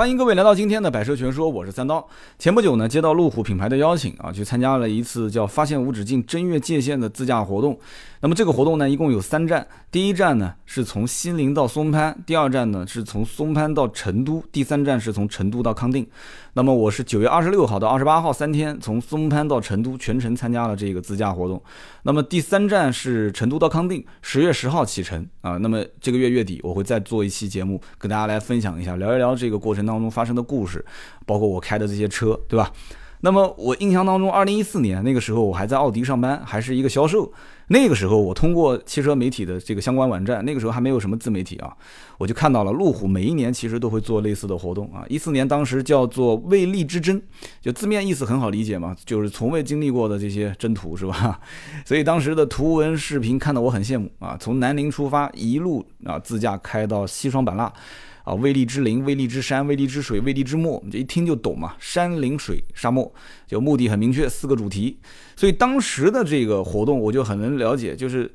欢迎各位来到今天的百车全说，我是三刀。前不久呢，接到路虎品牌的邀请啊，去参加了一次叫“发现无止境，真越界限”的自驾活动。那么这个活动呢，一共有三站。第一站呢是从西宁到松潘，第二站呢是从松潘到成都，第三站是从成都到康定。那么我是九月二十六号到二十八号三天，从松潘到成都全程参加了这个自驾活动。那么第三站是成都到康定，十月十号启程啊。那么这个月月底我会再做一期节目，跟大家来分享一下，聊一聊这个过程当中发生的故事，包括我开的这些车，对吧？那么我印象当中，二零一四年那个时候我还在奥迪上班，还是一个销售。那个时候我通过汽车媒体的这个相关网站，那个时候还没有什么自媒体啊，我就看到了路虎每一年其实都会做类似的活动啊。一四年当时叫做“未力之争”，就字面意思很好理解嘛，就是从未经历过的这些征途是吧？所以当时的图文视频看得我很羡慕啊，从南宁出发一路啊自驾开到西双版纳。啊，威力之林、威力之山、威力之水、威力之墨，你这一听就懂嘛。山林水沙漠，就目的很明确，四个主题。所以当时的这个活动，我就很能了解，就是。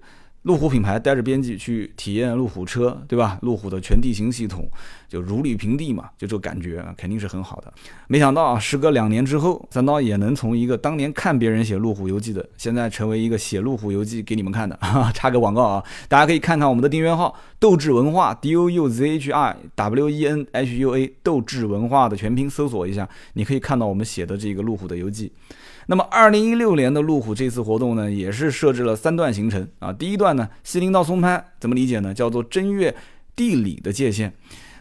路虎品牌带着编辑去体验路虎车，对吧？路虎的全地形系统就如履平地嘛，就这感觉肯定是很好的。没想到啊，时隔两年之后，三刀也能从一个当年看别人写路虎游记的，现在成为一个写路虎游记给你们看的。插个广告啊，大家可以看看我们的订阅号“斗志文化 ”D O U Z H I W E N H U A，斗志文化的全拼搜索一下，你可以看到我们写的这个路虎的游记。那么，二零一六年的路虎这次活动呢，也是设置了三段行程啊。第一段呢，西宁到松潘，怎么理解呢？叫做正月地理的界限。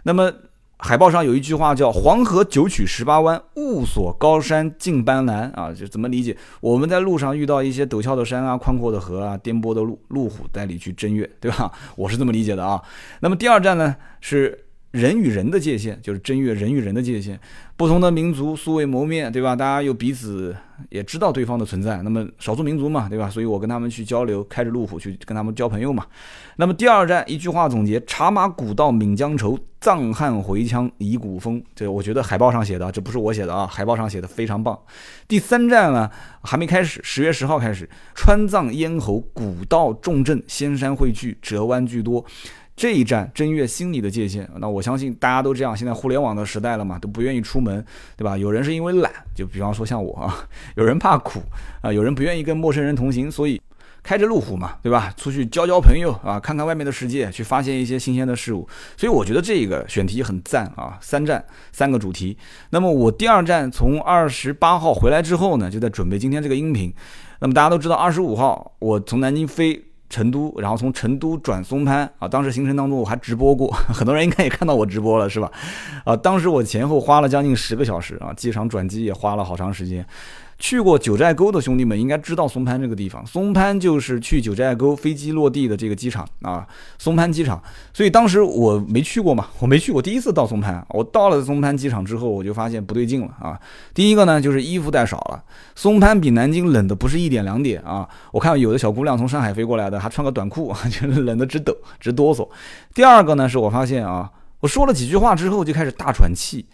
那么海报上有一句话叫“黄河九曲十八弯，雾锁高山尽斑斓”啊，就怎么理解？我们在路上遇到一些陡峭的山啊、宽阔的河啊、颠簸的路，路虎带你去正月，对吧？我是这么理解的啊。那么第二站呢是。人与人的界限就是正越人与人的界限，不同的民族素未谋面，对吧？大家又彼此也知道对方的存在。那么少数民族嘛，对吧？所以我跟他们去交流，开着路虎去跟他们交朋友嘛。那么第二站一句话总结：茶马古道闽江愁，藏汉回腔遗古风。这我觉得海报上写的，这不是我写的啊，海报上写的非常棒。第三站呢还没开始，十月十号开始，川藏咽喉古道重镇，仙山汇聚，折弯巨多。这一站正月心理的界限，那我相信大家都这样。现在互联网的时代了嘛，都不愿意出门，对吧？有人是因为懒，就比方说像我啊；有人怕苦啊；有人不愿意跟陌生人同行，所以开着路虎嘛，对吧？出去交交朋友啊，看看外面的世界，去发现一些新鲜的事物。所以我觉得这个选题很赞啊！三站三个主题。那么我第二站从二十八号回来之后呢，就在准备今天这个音频。那么大家都知道，二十五号我从南京飞。成都，然后从成都转松潘啊，当时行程当中我还直播过，很多人应该也看到我直播了，是吧？啊，当时我前后花了将近十个小时啊，机场转机也花了好长时间。去过九寨沟的兄弟们应该知道松潘这个地方，松潘就是去九寨沟飞机落地的这个机场啊，松潘机场。所以当时我没去过嘛，我没去过，第一次到松潘。我到了松潘机场之后，我就发现不对劲了啊。第一个呢，就是衣服带少了，松潘比南京冷的不是一点两点啊。我看有的小姑娘从上海飞过来的，还穿个短裤，就是冷的直抖直哆嗦。第二个呢，是我发现啊，我说了几句话之后就开始大喘气。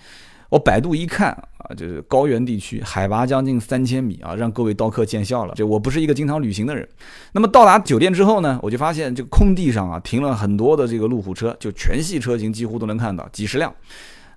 我百度一看啊，就是高原地区，海拔将近三千米啊，让各位刀客见笑了。就我不是一个经常旅行的人。那么到达酒店之后呢，我就发现这个空地上啊，停了很多的这个路虎车，就全系车型几乎都能看到，几十辆。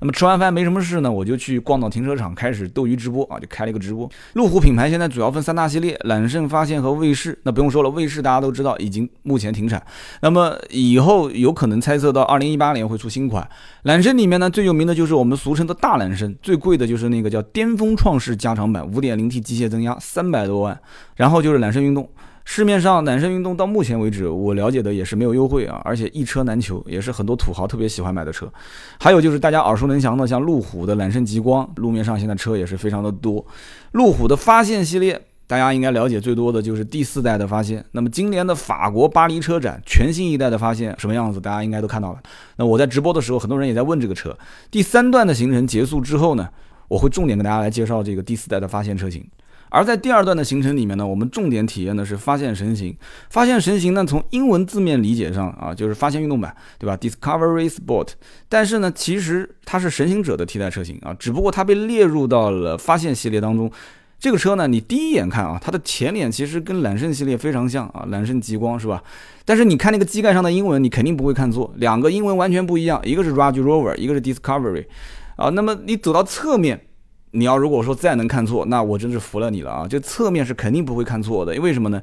那么吃完饭没什么事呢，我就去逛到停车场，开始斗鱼直播啊，就开了一个直播。路虎品牌现在主要分三大系列：揽胜、发现和卫士。那不用说了，卫士大家都知道已经目前停产。那么以后有可能猜测到二零一八年会出新款。揽胜里面呢，最有名的就是我们俗称的大揽胜，最贵的就是那个叫巅峰创世加长版，五点零 T 机械增压，三百多万。然后就是揽胜运动。市面上揽胜运动到目前为止，我了解的也是没有优惠啊，而且一车难求，也是很多土豪特别喜欢买的车。还有就是大家耳熟能详的，像路虎的揽胜极光，路面上现在车也是非常的多。路虎的发现系列，大家应该了解最多的就是第四代的发现。那么今年的法国巴黎车展，全新一代的发现什么样子，大家应该都看到了。那我在直播的时候，很多人也在问这个车。第三段的行程结束之后呢，我会重点跟大家来介绍这个第四代的发现车型。而在第二段的行程里面呢，我们重点体验的是发现神行。发现神行呢，从英文字面理解上啊，就是发现运动版，对吧？Discovery Sport。但是呢，其实它是神行者的替代车型啊，只不过它被列入到了发现系列当中。这个车呢，你第一眼看啊，它的前脸其实跟揽胜系列非常像啊，揽胜极光是吧？但是你看那个机盖上的英文，你肯定不会看错，两个英文完全不一样，一个是 Range Rover，一个是 Discovery。啊。那么你走到侧面，你要如果说再能看错，那我真是服了你了啊！就侧面是肯定不会看错的，为什么呢？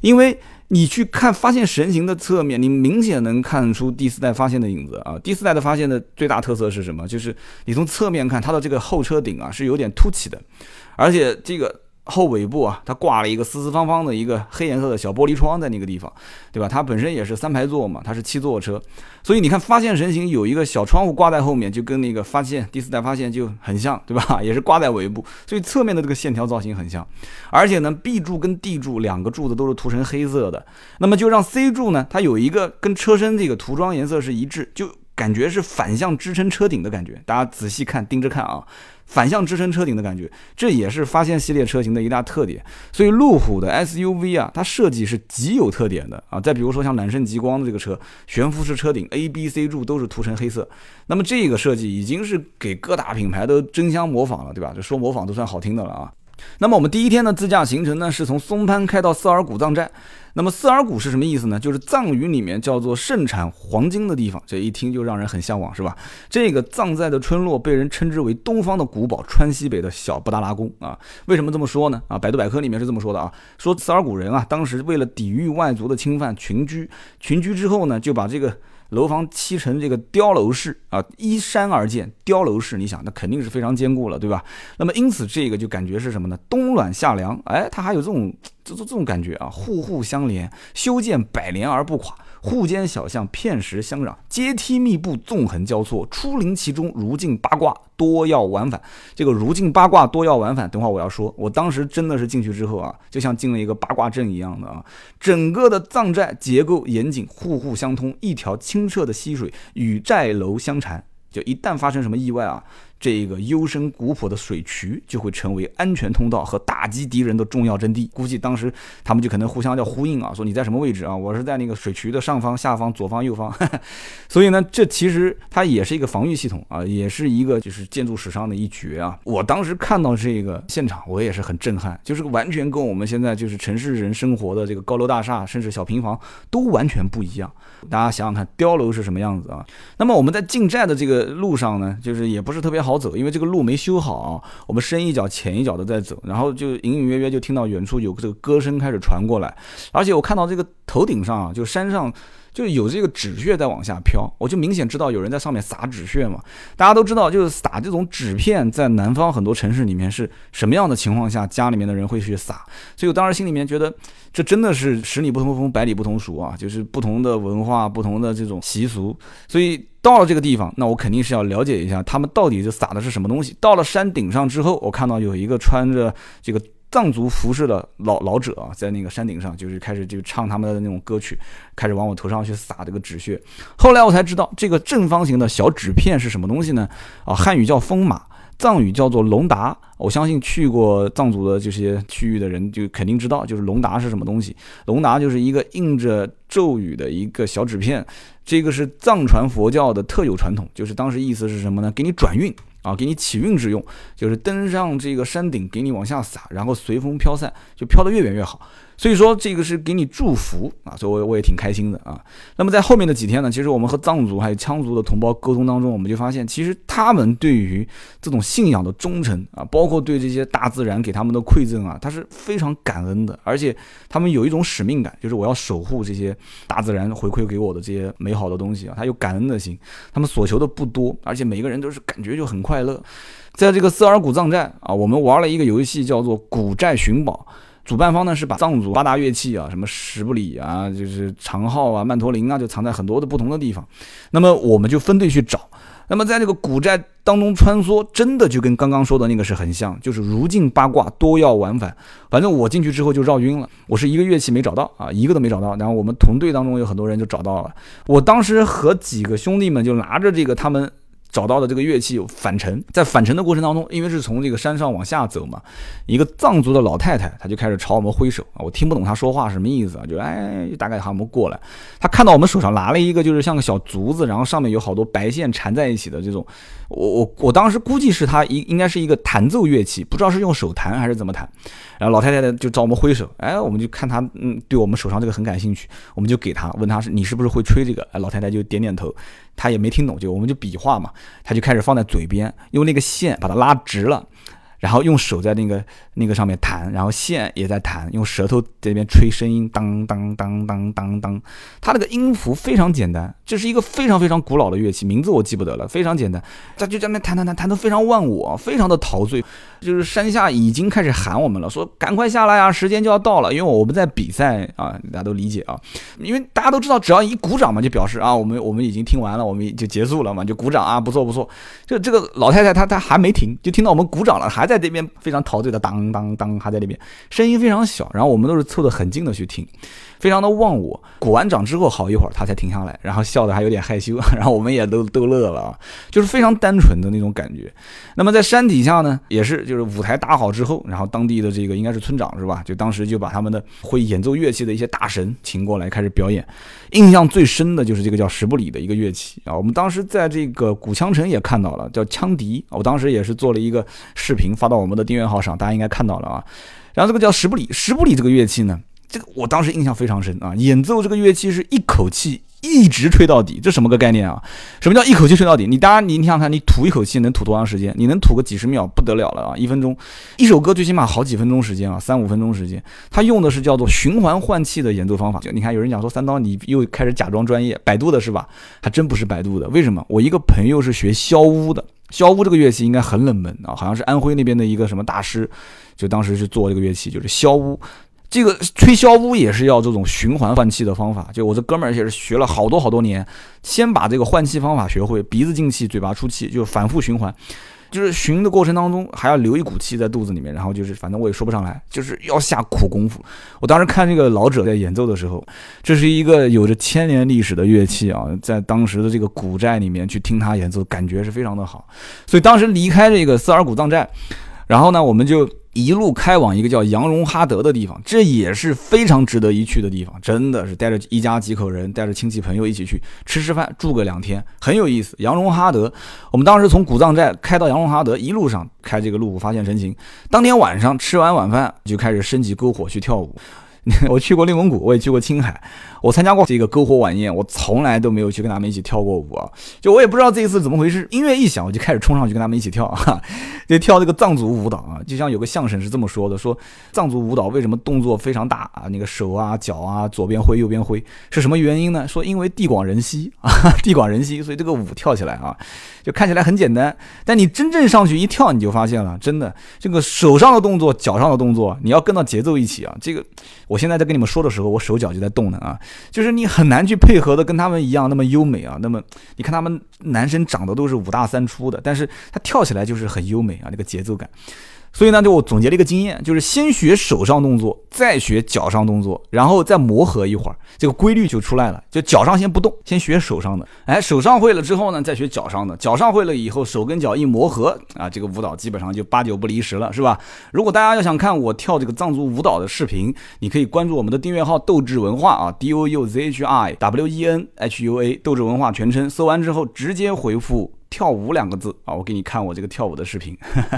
因为你去看发现神行的侧面，你明显能看出第四代发现的影子啊。第四代的发现的最大特色是什么？就是你从侧面看它的这个后车顶啊是有点凸起的，而且这个。后尾部啊，它挂了一个四四方方的一个黑颜色的小玻璃窗在那个地方，对吧？它本身也是三排座嘛，它是七座车，所以你看发现神行有一个小窗户挂在后面，就跟那个发现第四代发现就很像，对吧？也是挂在尾部，所以侧面的这个线条造型很像，而且呢，B 柱跟 D 柱两个柱子都是涂成黑色的，那么就让 C 柱呢，它有一个跟车身这个涂装颜色是一致，就感觉是反向支撑车顶的感觉，大家仔细看，盯着看啊。反向支撑车顶的感觉，这也是发现系列车型的一大特点。所以路虎的 SUV 啊，它设计是极有特点的啊。再比如说像揽胜极光的这个车，悬浮式车顶，A、B、C 柱都是涂成黑色。那么这个设计已经是给各大品牌都争相模仿了，对吧？就说模仿都算好听的了啊。那么我们第一天的自驾行程呢，是从松潘开到斯尔古藏寨。那么斯尔古是什么意思呢？就是藏语里面叫做盛产黄金的地方，这一听就让人很向往，是吧？这个藏寨的村落被人称之为东方的古堡，川西北的小布达拉宫啊。为什么这么说呢？啊，百度百科里面是这么说的啊，说斯尔古人啊，当时为了抵御外族的侵犯，群居，群居之后呢，就把这个。楼房砌成这个碉楼式啊，依山而建，碉楼式，你想那肯定是非常坚固了，对吧？那么因此这个就感觉是什么呢？冬暖夏凉，哎，它还有这种这这这种感觉啊，户户相连，修建百年而不垮。户间小巷，片石相壤，阶梯密布，纵横交错，出临其中，如镜八卦，多要往返。这个如镜八卦，多要往返。等会儿我要说，我当时真的是进去之后啊，就像进了一个八卦阵一样的啊。整个的藏寨结构严谨，户户相通，一条清澈的溪水与寨楼相缠。就一旦发生什么意外啊？这个幽深古朴的水渠就会成为安全通道和打击敌人的重要阵地。估计当时他们就可能互相叫呼应啊，说你在什么位置啊？我是在那个水渠的上方、下方、左方、右方。所以呢，这其实它也是一个防御系统啊，也是一个就是建筑史上的一绝啊。我当时看到这个现场，我也是很震撼，就是完全跟我们现在就是城市人生活的这个高楼大厦，甚至小平房都完全不一样。大家想想看，碉楼是什么样子啊？那么我们在进寨的这个路上呢，就是也不是特别好。好走，因为这个路没修好，我们深一脚浅一脚的在走，然后就隐隐约约就听到远处有这个歌声开始传过来，而且我看到这个头顶上啊，就山上就有这个纸屑在往下飘，我就明显知道有人在上面撒纸屑嘛。大家都知道，就是撒这种纸片，在南方很多城市里面是什么样的情况下，家里面的人会去撒，所以我当时心里面觉得，这真的是十里不同风，百里不同俗啊，就是不同的文化，不同的这种习俗，所以。到了这个地方，那我肯定是要了解一下他们到底是撒的是什么东西。到了山顶上之后，我看到有一个穿着这个藏族服饰的老老者啊，在那个山顶上，就是开始就唱他们的那种歌曲，开始往我头上去撒这个纸屑。后来我才知道，这个正方形的小纸片是什么东西呢？啊，汉语叫风马，藏语叫做龙达。我相信去过藏族的这些区域的人，就肯定知道，就是龙达是什么东西。龙达就是一个印着咒语的一个小纸片。这个是藏传佛教的特有传统，就是当时意思是什么呢？给你转运啊，给你起运之用，就是登上这个山顶，给你往下撒，然后随风飘散，就飘得越远越好。所以说这个是给你祝福啊，所以我我也挺开心的啊。那么在后面的几天呢，其实我们和藏族还有羌族的同胞沟通当中，我们就发现，其实他们对于这种信仰的忠诚啊，包括对这些大自然给他们的馈赠啊，他是非常感恩的，而且他们有一种使命感，就是我要守护这些大自然回馈给我的这些美好的东西啊，他有感恩的心，他们所求的不多，而且每个人都是感觉就很快乐。在这个斯尔古藏寨啊，我们玩了一个游戏叫做古寨寻宝。主办方呢是把藏族八大乐器啊，什么什布里啊，就是长号啊、曼陀林啊，就藏在很多的不同的地方。那么我们就分队去找。那么在这个古寨当中穿梭，真的就跟刚刚说的那个是很像，就是如镜八卦，多要往返。反正我进去之后就绕晕了，我是一个乐器没找到啊，一个都没找到。然后我们同队当中有很多人就找到了。我当时和几个兄弟们就拿着这个他们。找到的这个乐器有返程，在返程的过程当中，因为是从这个山上往下走嘛，一个藏族的老太太，她就开始朝我们挥手啊，我听不懂她说话什么意思啊，就哎，大概喊我们过来。她看到我们手上拿了一个就是像个小竹子，然后上面有好多白线缠在一起的这种，我我我当时估计是她应应该是一个弹奏乐器，不知道是用手弹还是怎么弹。然后老太太就找我们挥手，哎，我们就看她嗯对我们手上这个很感兴趣，我们就给她问她是你是不是会吹这个？哎，老太太就点点头，她也没听懂，就我们就比划嘛，他就开始放在嘴边，用那个线把它拉直了。然后用手在那个那个上面弹，然后线也在弹，用舌头在那边吹声音，当当当当当当。它那个音符非常简单，这是一个非常非常古老的乐器，名字我记不得了，非常简单。他就在那弹弹弹，弹得非常忘我，非常的陶醉。就是山下已经开始喊我们了，说赶快下来啊，时间就要到了，因为我们在比赛啊，大家都理解啊，因为大家都知道，只要一鼓掌嘛，就表示啊，我们我们已经听完了，我们就结束了嘛，就鼓掌啊，不错不错。就这个老太太她她还没停，就听到我们鼓掌了，还在在这边非常陶醉的当当当，还在那边，声音非常小，然后我们都是凑得很近的去听。非常的忘我，鼓完掌之后好一会儿他才停下来，然后笑得还有点害羞，然后我们也都都乐了啊，就是非常单纯的那种感觉。那么在山底下呢，也是就是舞台搭好之后，然后当地的这个应该是村长是吧？就当时就把他们的会演奏乐器的一些大神请过来开始表演。印象最深的就是这个叫十布里的一个乐器啊，我们当时在这个古羌城也看到了，叫羌笛，我当时也是做了一个视频发到我们的订阅号上，大家应该看到了啊。然后这个叫十布里，十布里这个乐器呢？这个我当时印象非常深啊！演奏这个乐器是一口气一直吹到底，这什么个概念啊？什么叫一口气吹到底？你当然你你想看，你吐一口气能吐多长时间？你能吐个几十秒不得了了啊！一分钟，一首歌最起码好几分钟时间啊，三五分钟时间。他用的是叫做循环换气的演奏方法。就你看，有人讲说三刀你又开始假装专业，百度的是吧？还真不是百度的。为什么？我一个朋友是学箫乌的，箫乌这个乐器应该很冷门啊，好像是安徽那边的一个什么大师，就当时是做这个乐器，就是箫乌。这个吹箫屋也是要这种循环换气的方法，就我这哥们儿也是学了好多好多年，先把这个换气方法学会，鼻子进气，嘴巴出气，就反复循环，就是循的过程当中还要留一股气在肚子里面，然后就是反正我也说不上来，就是要下苦功夫。我当时看这个老者在演奏的时候，这是一个有着千年历史的乐器啊，在当时的这个古寨里面去听他演奏，感觉是非常的好。所以当时离开这个斯尔古藏寨，然后呢，我们就。一路开往一个叫羊绒哈德的地方，这也是非常值得一去的地方，真的是带着一家几口人，带着亲戚朋友一起去吃吃饭，住个两天，很有意思。羊绒哈德，我们当时从古藏寨开到羊绒哈德，一路上开这个路虎发现神行。当天晚上吃完晚饭，就开始升起篝火去跳舞。我去过内蒙古，我也去过青海，我参加过这个篝火晚宴，我从来都没有去跟他们一起跳过舞啊！就我也不知道这一次怎么回事，音乐一响，我就开始冲上去跟他们一起跳，啊，就跳这个藏族舞蹈啊！就像有个相声是这么说的：说藏族舞蹈为什么动作非常大啊？那个手啊、脚啊，左边挥右边挥，是什么原因呢？说因为地广人稀啊，地广人稀，所以这个舞跳起来啊，就看起来很简单，但你真正上去一跳，你就发现了，真的这个手上的动作、脚上的动作，你要跟到节奏一起啊，这个。我现在在跟你们说的时候，我手脚就在动呢啊，就是你很难去配合的跟他们一样那么优美啊。那么你看他们男生长得都是五大三粗的，但是他跳起来就是很优美啊，那个节奏感。所以呢，就我总结了一个经验，就是先学手上动作，再学脚上动作，然后再磨合一会儿，这个规律就出来了。就脚上先不动，先学手上的。哎，手上会了之后呢，再学脚上的。脚上会了以后，手跟脚一磨合啊，这个舞蹈基本上就八九不离十了，是吧？如果大家要想看我跳这个藏族舞蹈的视频，你可以关注我们的订阅号“斗志文化”啊，D O U Z H I W E N H U A，斗志文化全称。搜完之后直接回复。跳舞两个字啊，我给你看我这个跳舞的视频。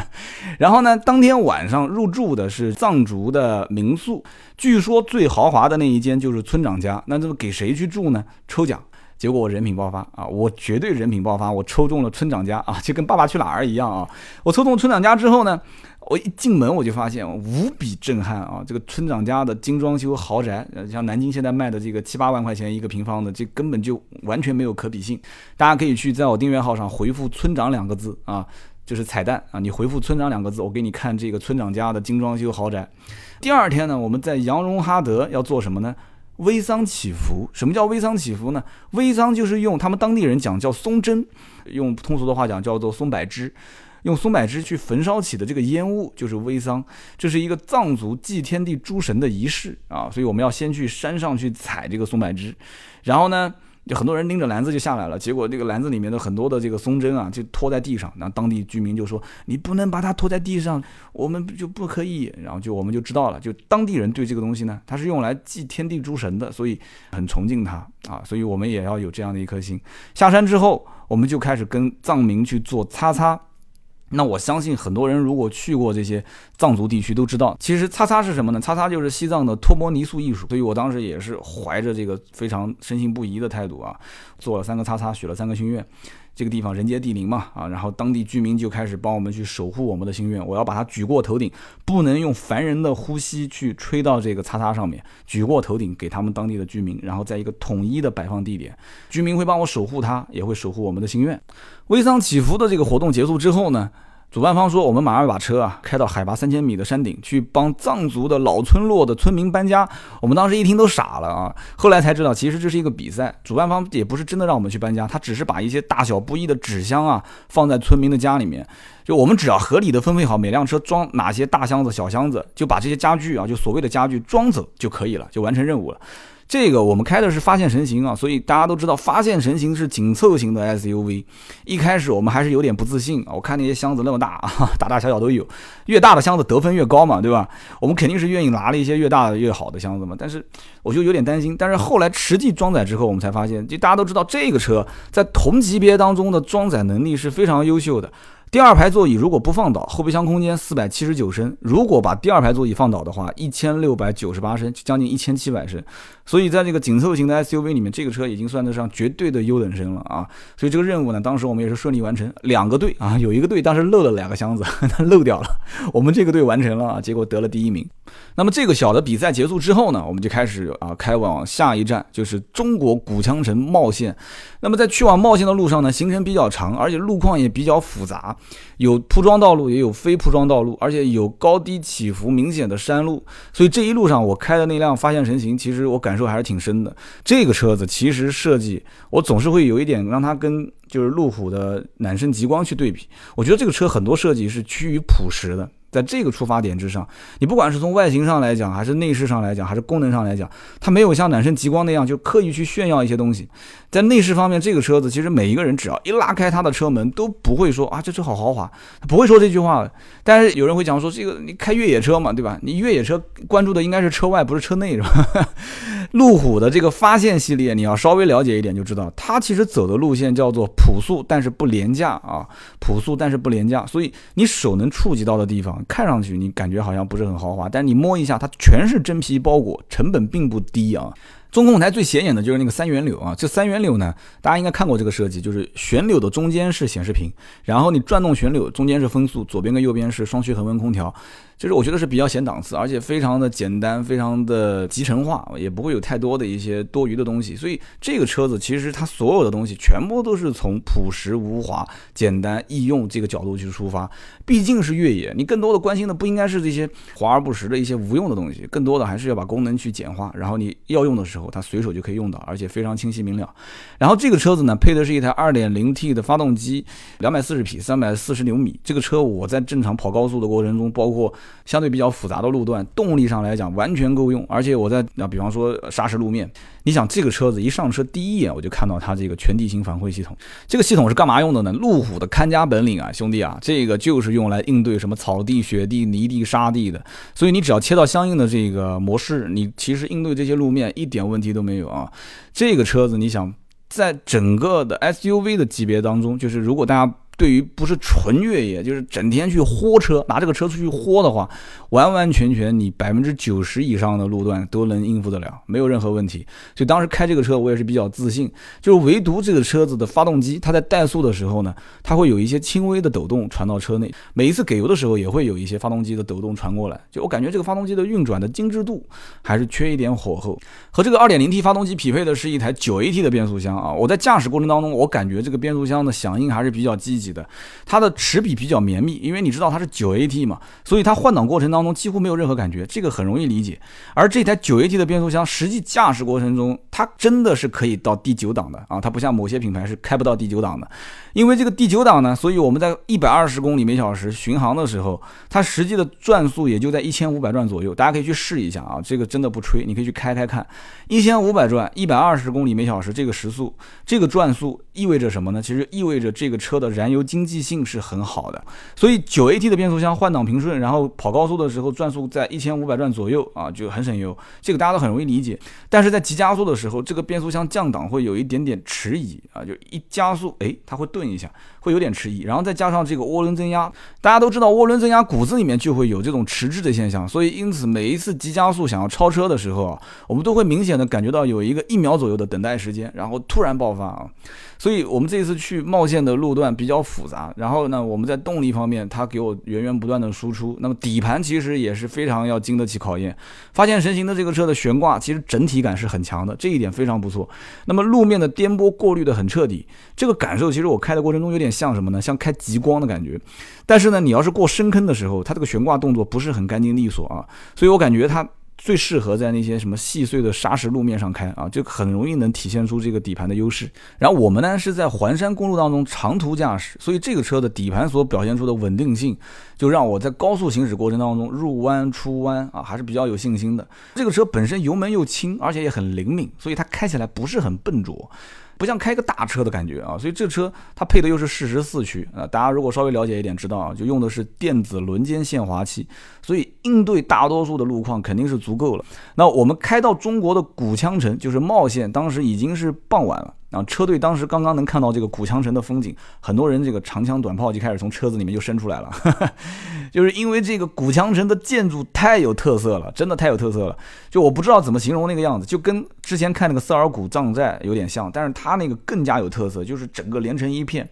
然后呢，当天晚上入住的是藏族的民宿，据说最豪华的那一间就是村长家。那这么给谁去住呢？抽奖，结果我人品爆发啊！我绝对人品爆发，我抽中了村长家啊，就跟《爸爸去哪儿》一样啊！我抽中村长家之后呢？我一进门我就发现无比震撼啊！这个村长家的精装修豪宅，像南京现在卖的这个七八万块钱一个平方的，这根本就完全没有可比性。大家可以去在我订阅号上回复“村长”两个字啊，就是彩蛋啊！你回复“村长”两个字，我给你看这个村长家的精装修豪宅。第二天呢，我们在羊绒哈德要做什么呢？微桑祈福。什么叫微桑祈福呢？微桑就是用他们当地人讲叫松针，用通俗的话讲叫做松柏枝。用松柏枝去焚烧起的这个烟雾就是煨桑，这是一个藏族祭天地诸神的仪式啊，所以我们要先去山上去采这个松柏枝，然后呢，就很多人拎着篮子就下来了，结果这个篮子里面的很多的这个松针啊，就拖在地上。然后当地居民就说：“你不能把它拖在地上，我们就不可以。”然后就我们就知道了，就当地人对这个东西呢，它是用来祭天地诸神的，所以很崇敬它啊。所以我们也要有这样的一颗心。下山之后，我们就开始跟藏民去做擦擦。那我相信很多人如果去过这些藏族地区都知道，其实擦擦是什么呢？擦擦就是西藏的托钵泥塑艺术。所以我当时也是怀着这个非常深信不疑的态度啊，做了三个擦擦，许了三个心愿。这个地方人杰地灵嘛，啊，然后当地居民就开始帮我们去守护我们的心愿。我要把它举过头顶，不能用凡人的呼吸去吹到这个擦擦上面，举过头顶给他们当地的居民，然后在一个统一的摆放地点，居民会帮我守护它，也会守护我们的心愿。微桑祈福的这个活动结束之后呢？主办方说，我们马上把车啊开到海拔三千米的山顶，去帮藏族的老村落的村民搬家。我们当时一听都傻了啊！后来才知道，其实这是一个比赛，主办方也不是真的让我们去搬家，他只是把一些大小不一的纸箱啊放在村民的家里面，就我们只要合理的分配好每辆车装哪些大箱子、小箱子，就把这些家具啊，就所谓的家具装走就可以了，就完成任务了。这个我们开的是发现神行啊，所以大家都知道发现神行是紧凑型的 SUV。一开始我们还是有点不自信啊，我看那些箱子那么大啊，大大小小都有，越大的箱子得分越高嘛，对吧？我们肯定是愿意拿了一些越大的越好的箱子嘛。但是我就有点担心。但是后来实际装载之后，我们才发现，就大家都知道这个车在同级别当中的装载能力是非常优秀的。第二排座椅如果不放倒，后备箱空间四百七十九升；如果把第二排座椅放倒的话，一千六百九十八升，将近一千七百升。所以在这个紧凑型的 SUV 里面，这个车已经算得上绝对的优等生了啊！所以这个任务呢，当时我们也是顺利完成。两个队啊，有一个队当时漏了两个箱子，漏掉了。我们这个队完成了啊，结果得了第一名。那么这个小的比赛结束之后呢，我们就开始啊开往下一站，就是中国古羌城茂县。那么在去往茂县的路上呢，行程比较长，而且路况也比较复杂。有铺装道路，也有非铺装道路，而且有高低起伏明显的山路，所以这一路上我开的那辆发现神行，其实我感受还是挺深的。这个车子其实设计，我总是会有一点让它跟就是路虎的揽胜极光去对比。我觉得这个车很多设计是趋于朴实的。在这个出发点之上，你不管是从外形上来讲，还是内饰上来讲，还是功能上来讲，它没有像揽胜极光那样就刻意去炫耀一些东西。在内饰方面，这个车子其实每一个人只要一拉开它的车门，都不会说啊这车好豪华，不会说这句话。但是有人会讲说这个你开越野车嘛，对吧？你越野车关注的应该是车外，不是车内，是吧？路虎的这个发现系列，你要稍微了解一点就知道，它其实走的路线叫做朴素但是不廉价啊，朴素但是不廉价。所以你手能触及到的地方，看上去你感觉好像不是很豪华，但你摸一下，它全是真皮包裹，成本并不低啊。中控台最显眼的就是那个三元柳啊，这三元柳呢，大家应该看过这个设计，就是旋钮的中间是显示屏，然后你转动旋钮中间是风速，左边跟右边是双区恒温空调。就是我觉得是比较显档次，而且非常的简单，非常的集成化，也不会有太多的一些多余的东西。所以这个车子其实它所有的东西全部都是从朴实无华、简单易用这个角度去出发。毕竟是越野，你更多的关心的不应该是这些华而不实的一些无用的东西，更多的还是要把功能去简化，然后你要用的时候它随手就可以用到，而且非常清晰明了。然后这个车子呢，配的是一台 2.0T 的发动机，240匹，340牛米。这个车我在正常跑高速的过程中，包括相对比较复杂的路段，动力上来讲完全够用，而且我在那比方说砂石路面，你想这个车子一上车第一眼我就看到它这个全地形反馈系统，这个系统是干嘛用的呢？路虎的看家本领啊，兄弟啊，这个就是用来应对什么草地、雪地、泥地、沙地的，所以你只要切到相应的这个模式，你其实应对这些路面一点问题都没有啊。这个车子你想在整个的 SUV 的级别当中，就是如果大家。对于不是纯越野，就是整天去豁车，拿这个车出去豁的话，完完全全你百分之九十以上的路段都能应付得了，没有任何问题。所以当时开这个车，我也是比较自信。就是唯独这个车子的发动机，它在怠速的时候呢，它会有一些轻微的抖动传到车内。每一次给油的时候，也会有一些发动机的抖动传过来。就我感觉这个发动机的运转的精致度还是缺一点火候。和这个 2.0T 发动机匹配的是一台 9AT 的变速箱啊。我在驾驶过程当中，我感觉这个变速箱的响应还是比较积极。的，它的齿比比较绵密，因为你知道它是九 AT 嘛，所以它换挡过程当中几乎没有任何感觉，这个很容易理解。而这台九 AT 的变速箱，实际驾驶过程中它真的是可以到第九档的啊，它不像某些品牌是开不到第九档的。因为这个第九档呢，所以我们在一百二十公里每小时巡航的时候，它实际的转速也就在一千五百转左右。大家可以去试一下啊，这个真的不吹，你可以去开开看，一千五百转，一百二十公里每小时这个时速，这个转速意味着什么呢？其实意味着这个车的燃油经济性是很好的。所以九 AT 的变速箱换挡平顺，然后跑高速的时候转速在一千五百转左右啊，就很省油，这个大家都很容易理解。但是在急加速的时候，这个变速箱降档会有一点点迟疑啊，就一加速，哎，它会。顿一下会有点迟疑，然后再加上这个涡轮增压，大家都知道涡轮增压骨子里面就会有这种迟滞的现象，所以因此每一次急加速想要超车的时候啊，我们都会明显的感觉到有一个一秒左右的等待时间，然后突然爆发啊。所以我们这次去冒险的路段比较复杂，然后呢，我们在动力方面它给我源源不断的输出，那么底盘其实也是非常要经得起考验。发现神行的这个车的悬挂其实整体感是很强的，这一点非常不错。那么路面的颠簸过滤的很彻底，这个感受其实我开的过程中有点像什么呢？像开极光的感觉。但是呢，你要是过深坑的时候，它这个悬挂动作不是很干净利索啊，所以我感觉它。最适合在那些什么细碎的砂石路面上开啊，就很容易能体现出这个底盘的优势。然后我们呢是在环山公路当中长途驾驶，所以这个车的底盘所表现出的稳定性，就让我在高速行驶过程当中入弯出弯啊还是比较有信心的。这个车本身油门又轻，而且也很灵敏，所以它开起来不是很笨拙。不像开个大车的感觉啊，所以这车它配的又是适时四驱啊，大家如果稍微了解一点知道啊，就用的是电子轮间限滑器，所以应对大多数的路况肯定是足够了。那我们开到中国的古羌城，就是茂县，当时已经是傍晚了。然后车队当时刚刚能看到这个古羌城的风景，很多人这个长枪短炮就开始从车子里面就伸出来了，就是因为这个古羌城的建筑太有特色了，真的太有特色了。就我不知道怎么形容那个样子，就跟之前看那个色尔古藏寨有点像，但是它那个更加有特色，就是整个连成一片，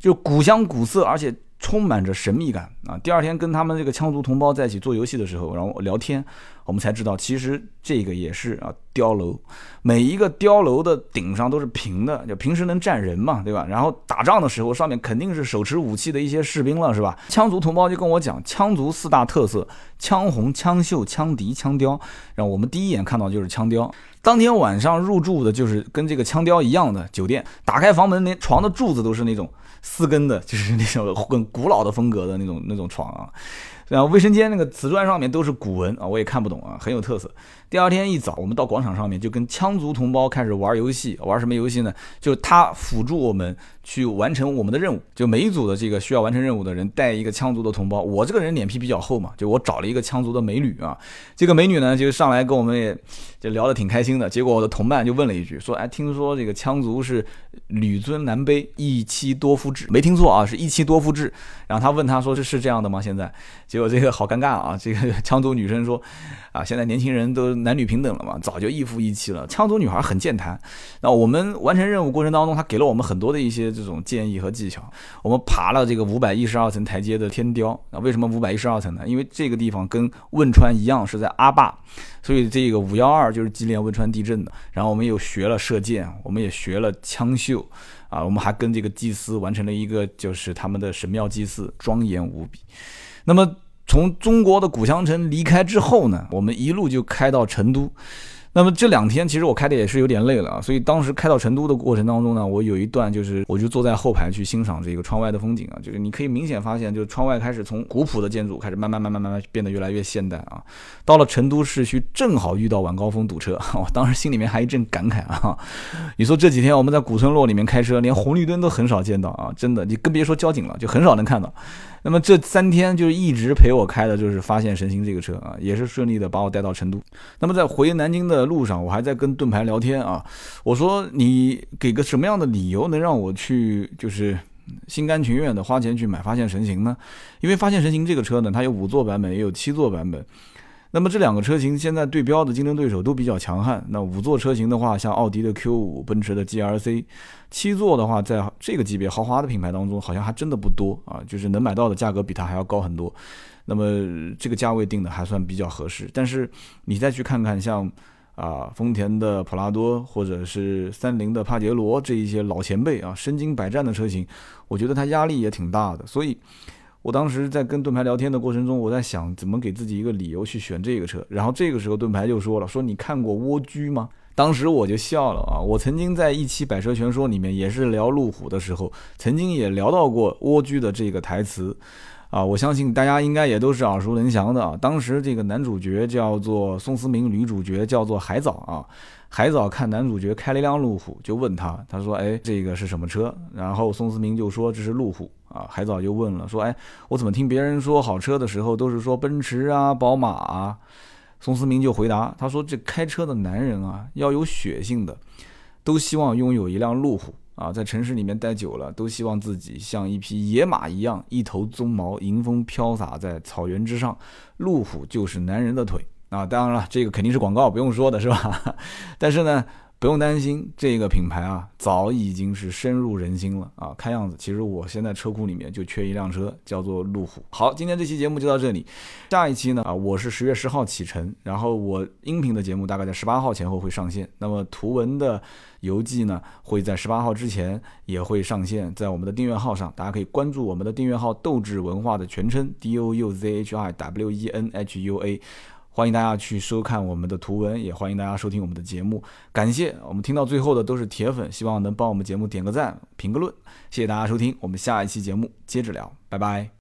就古香古色，而且。充满着神秘感啊！第二天跟他们这个羌族同胞在一起做游戏的时候，然后聊天，我们才知道，其实这个也是啊碉楼，每一个碉楼的顶上都是平的，就平时能站人嘛，对吧？然后打仗的时候，上面肯定是手持武器的一些士兵了，是吧？羌族同胞就跟我讲，羌族四大特色：羌红、羌绣、羌笛、羌雕。然后我们第一眼看到就是羌雕。当天晚上入住的就是跟这个羌雕一样的酒店，打开房门，连床的柱子都是那种。四根的，就是那种很古老的风格的那种那种床啊，然后卫生间那个瓷砖上面都是古文啊，我也看不懂啊，很有特色。第二天一早，我们到广场上面就跟羌族同胞开始玩游戏，玩什么游戏呢？就他辅助我们去完成我们的任务。就每一组的这个需要完成任务的人带一个羌族的同胞。我这个人脸皮比较厚嘛，就我找了一个羌族的美女啊。这个美女呢就上来跟我们也就聊得挺开心的。结果我的同伴就问了一句，说：“哎，听说这个羌族是女尊男卑，一妻多夫制？没听错啊，是一妻多夫制。”然后他问他说：“这是这样的吗？现在？”结果这个好尴尬啊，这个羌族女生说：“啊，现在年轻人都。”男女平等了嘛，早就一夫一妻了。羌族女孩很健谈。那我们完成任务过程当中，她给了我们很多的一些这种建议和技巧。我们爬了这个五百一十二层台阶的天雕。那为什么五百一十二层呢？因为这个地方跟汶川一样是在阿坝，所以这个五幺二就是纪念汶川地震的。然后我们又学了射箭，我们也学了枪绣，啊，我们还跟这个祭司完成了一个就是他们的神庙祭祀，庄严无比。那么。从中国的古香城离开之后呢，我们一路就开到成都。那么这两天其实我开的也是有点累了啊，所以当时开到成都的过程当中呢，我有一段就是我就坐在后排去欣赏这个窗外的风景啊，就是你可以明显发现，就是窗外开始从古朴的建筑开始慢慢慢慢慢慢变得越来越现代啊。到了成都市区，正好遇到晚高峰堵车，我当时心里面还一阵感慨啊。你说这几天我们在古村落里面开车，连红绿灯都很少见到啊，真的，你更别说交警了，就很少能看到。那么这三天就是一直陪我开的就是发现神行这个车啊，也是顺利的把我带到成都。那么在回南京的。的路上，我还在跟盾牌聊天啊。我说你给个什么样的理由能让我去，就是心甘情愿的花钱去买发现神行呢？因为发现神行这个车呢，它有五座版本，也有七座版本。那么这两个车型现在对标的竞争对手都比较强悍。那五座车型的话，像奥迪的 Q 五、奔驰的 GLC；七座的话，在这个级别豪华的品牌当中，好像还真的不多啊。就是能买到的价格比它还要高很多。那么这个价位定的还算比较合适。但是你再去看看像。啊，丰田的普拉多或者是三菱的帕杰罗这一些老前辈啊，身经百战的车型，我觉得它压力也挺大的。所以，我当时在跟盾牌聊天的过程中，我在想怎么给自己一个理由去选这个车。然后这个时候盾牌就说了：“说你看过蜗居吗？”当时我就笑了啊！我曾经在一期《百车全说》里面也是聊路虎的时候，曾经也聊到过蜗居的这个台词啊，我相信大家应该也都是耳熟能详的啊。当时这个男主角叫做宋思明，女主角叫做海藻啊。海藻看男主角开了一辆路虎，就问他，他说：“哎，这个是什么车？”然后宋思明就说：“这是路虎啊。”海藻就问了，说：“哎，我怎么听别人说好车的时候都是说奔驰啊、宝马啊？”宋思明就回答，他说：“这开车的男人啊，要有血性的，都希望拥有一辆路虎啊，在城市里面待久了，都希望自己像一匹野马一样，一头鬃毛，迎风飘洒在草原之上。路虎就是男人的腿。”啊，当然了，这个肯定是广告，不用说的是吧？但是呢，不用担心，这个品牌啊，早已经是深入人心了啊。看样子，其实我现在车库里面就缺一辆车，叫做路虎。好，今天这期节目就到这里，下一期呢啊，我是十月十号启程，然后我音频的节目大概在十八号前后会上线，那么图文的游记呢会在十八号之前也会上线在我们的订阅号上，大家可以关注我们的订阅号“斗志文化”的全称 D O U Z H I W E N H U A。欢迎大家去收看我们的图文，也欢迎大家收听我们的节目。感谢我们听到最后的都是铁粉，希望能帮我们节目点个赞、评个论。谢谢大家收听，我们下一期节目接着聊，拜拜。